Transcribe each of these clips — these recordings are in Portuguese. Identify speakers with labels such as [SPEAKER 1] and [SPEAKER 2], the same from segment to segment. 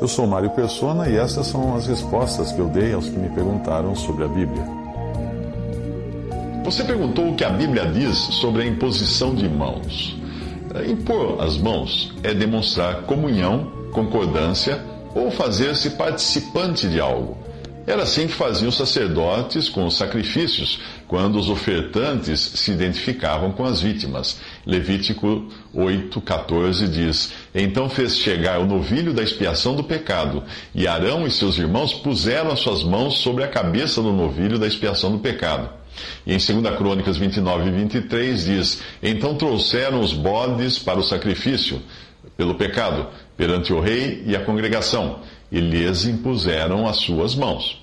[SPEAKER 1] Eu sou Mário Persona e essas são as respostas que eu dei aos que me perguntaram sobre a Bíblia.
[SPEAKER 2] Você perguntou o que a Bíblia diz sobre a imposição de mãos. Impor as mãos é demonstrar comunhão, concordância ou fazer-se participante de algo. Era assim que faziam os sacerdotes com os sacrifícios, quando os ofertantes se identificavam com as vítimas. Levítico 8,14 diz: Então fez chegar o novilho da expiação do pecado, e Arão e seus irmãos puseram as suas mãos sobre a cabeça do novilho da expiação do pecado. E em 2 Crônicas 29 e 23 diz: Então trouxeram os bodes para o sacrifício pelo pecado, perante o rei e a congregação, e lhes impuseram as suas mãos.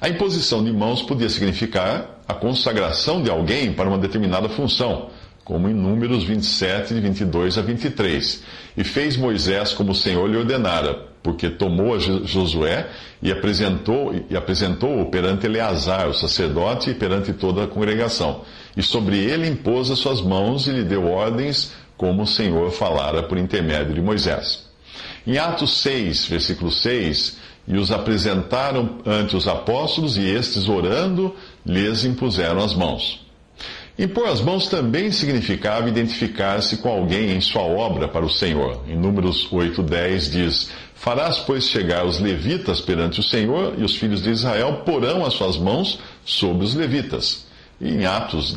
[SPEAKER 2] A imposição de mãos podia significar a consagração de alguém para uma determinada função, como em Números 27, de 22 a 23. E fez Moisés como o Senhor lhe ordenara, porque tomou a Josué e apresentou e apresentou-o perante Eleazar, o sacerdote, e perante toda a congregação. E sobre ele impôs as suas mãos e lhe deu ordens, como o Senhor falara por intermédio de Moisés. Em Atos 6, versículo 6, e os apresentaram ante os apóstolos, e estes, orando, lhes impuseram as mãos. Impor as mãos também significava identificar-se com alguém em sua obra para o Senhor. Em Números 8:10 diz: Farás, pois, chegar os levitas perante o Senhor, e os filhos de Israel porão as suas mãos sobre os levitas. E em Atos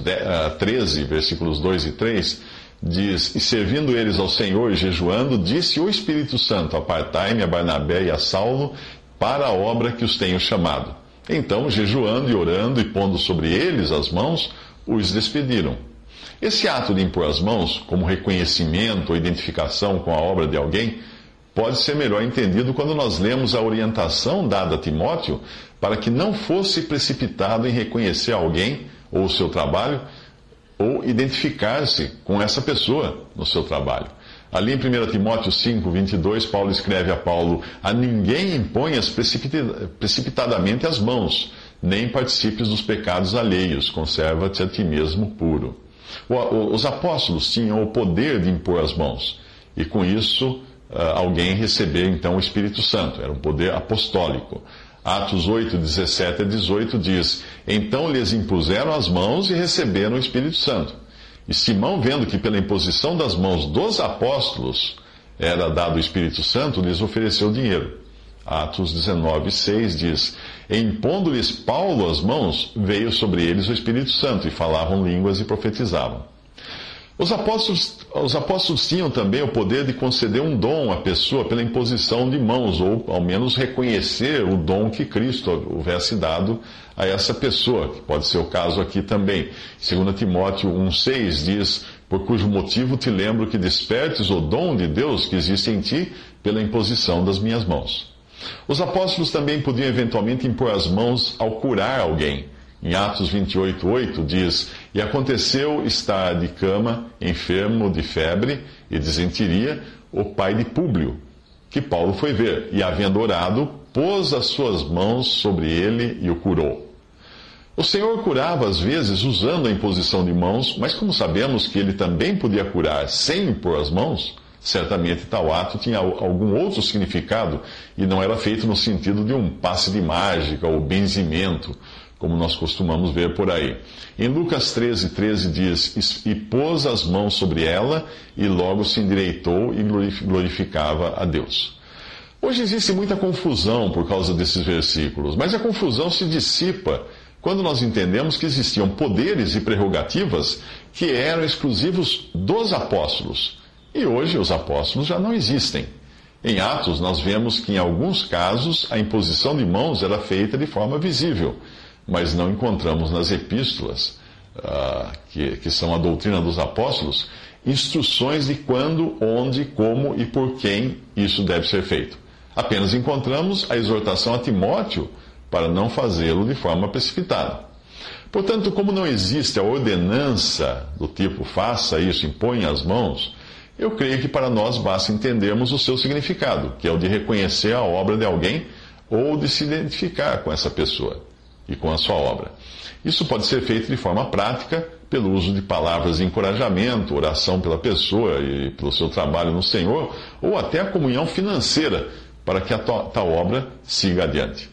[SPEAKER 2] 13, versículos 2 e 3, diz: E servindo eles ao Senhor e jejuando, disse o Espírito Santo: Apartai-me a Barnabé e a Saulo para a obra que os tenho chamado. Então, jejuando e orando e pondo sobre eles as mãos, os despediram. Esse ato de impor as mãos, como reconhecimento ou identificação com a obra de alguém, pode ser melhor entendido quando nós lemos a orientação dada a Timóteo para que não fosse precipitado em reconhecer alguém ou o seu trabalho ou identificar-se com essa pessoa no seu trabalho. Ali em 1 Timóteo 5, 22, Paulo escreve a Paulo: A ninguém imponhas precipitadamente as mãos, nem participes dos pecados alheios, conserva-te a ti mesmo puro. Os apóstolos tinham o poder de impor as mãos, e com isso alguém receber então o Espírito Santo, era um poder apostólico. Atos 8, 17 a 18 diz: Então lhes impuseram as mãos e receberam o Espírito Santo. E Simão, vendo que pela imposição das mãos dos apóstolos era dado o Espírito Santo, lhes ofereceu dinheiro. Atos 19, 6 diz: Impondo-lhes Paulo as mãos, veio sobre eles o Espírito Santo, e falavam línguas e profetizavam. Os apóstolos, os apóstolos tinham também o poder de conceder um dom à pessoa pela imposição de mãos, ou ao menos reconhecer o dom que Cristo houvesse dado a essa pessoa, que pode ser o caso aqui também. 2 Timóteo 1,6 diz: Por cujo motivo te lembro que despertes o dom de Deus que existe em ti pela imposição das minhas mãos. Os apóstolos também podiam eventualmente impor as mãos ao curar alguém. Em Atos 28, 8 diz: E aconteceu estar de cama, enfermo de febre e desenteria, o pai de Públio, que Paulo foi ver, e havendo orado, pôs as suas mãos sobre ele e o curou. O Senhor curava às vezes usando a imposição de mãos, mas como sabemos que ele também podia curar sem impor as mãos, certamente tal ato tinha algum outro significado e não era feito no sentido de um passe de mágica ou benzimento como nós costumamos ver por aí. Em Lucas 13, 13 diz: E pôs as mãos sobre ela, e logo se endireitou e glorificava a Deus. Hoje existe muita confusão por causa desses versículos, mas a confusão se dissipa quando nós entendemos que existiam poderes e prerrogativas que eram exclusivos dos apóstolos. E hoje os apóstolos já não existem. Em Atos, nós vemos que em alguns casos a imposição de mãos era feita de forma visível mas não encontramos nas epístolas, uh, que, que são a doutrina dos apóstolos, instruções de quando, onde, como e por quem isso deve ser feito. Apenas encontramos a exortação a Timóteo para não fazê-lo de forma precipitada. Portanto, como não existe a ordenança do tipo faça isso, impõe as mãos, eu creio que para nós basta entendermos o seu significado, que é o de reconhecer a obra de alguém ou de se identificar com essa pessoa e com a sua obra. Isso pode ser feito de forma prática, pelo uso de palavras de encorajamento, oração pela pessoa e pelo seu trabalho no Senhor, ou até a comunhão financeira para que a tal obra siga adiante.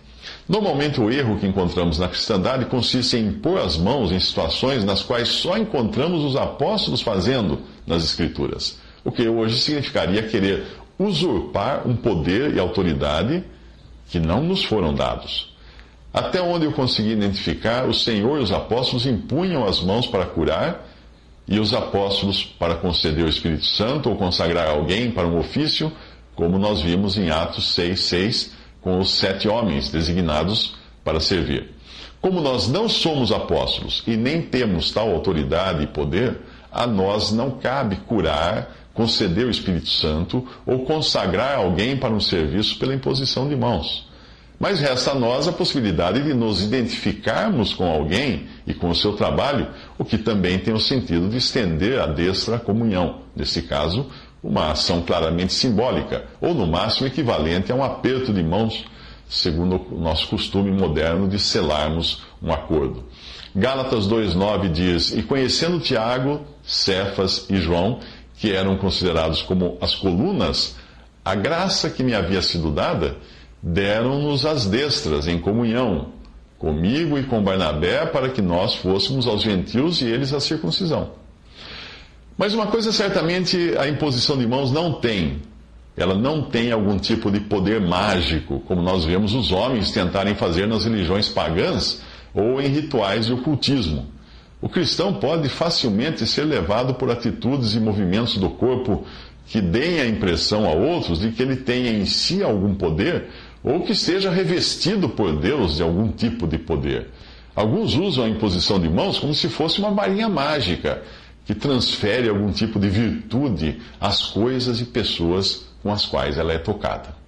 [SPEAKER 2] Normalmente, o erro que encontramos na cristandade consiste em impor as mãos em situações nas quais só encontramos os apóstolos fazendo nas Escrituras, o que hoje significaria querer usurpar um poder e autoridade que não nos foram dados. Até onde eu consegui identificar, o Senhor e os apóstolos impunham as mãos para curar e os apóstolos para conceder o Espírito Santo ou consagrar alguém para um ofício, como nós vimos em Atos 6,6, com os sete homens designados para servir. Como nós não somos apóstolos e nem temos tal autoridade e poder, a nós não cabe curar, conceder o Espírito Santo ou consagrar alguém para um serviço pela imposição de mãos. Mas resta a nós a possibilidade de nos identificarmos com alguém e com o seu trabalho, o que também tem o sentido de estender a destra comunhão, nesse caso, uma ação claramente simbólica, ou no máximo equivalente a um aperto de mãos, segundo o nosso costume moderno de selarmos um acordo. Gálatas 2,9 diz: E conhecendo Tiago, Cefas e João, que eram considerados como as colunas, a graça que me havia sido dada, deram-nos as destras em comunhão, comigo e com Barnabé, para que nós fôssemos aos gentios e eles à circuncisão. Mas uma coisa certamente a imposição de mãos não tem. Ela não tem algum tipo de poder mágico, como nós vemos os homens tentarem fazer nas religiões pagãs ou em rituais de ocultismo. O cristão pode facilmente ser levado por atitudes e movimentos do corpo que deem a impressão a outros de que ele tenha em si algum poder ou que esteja revestido por Deus de algum tipo de poder. Alguns usam a imposição de mãos como se fosse uma varinha mágica que transfere algum tipo de virtude às coisas e pessoas com as quais ela é tocada.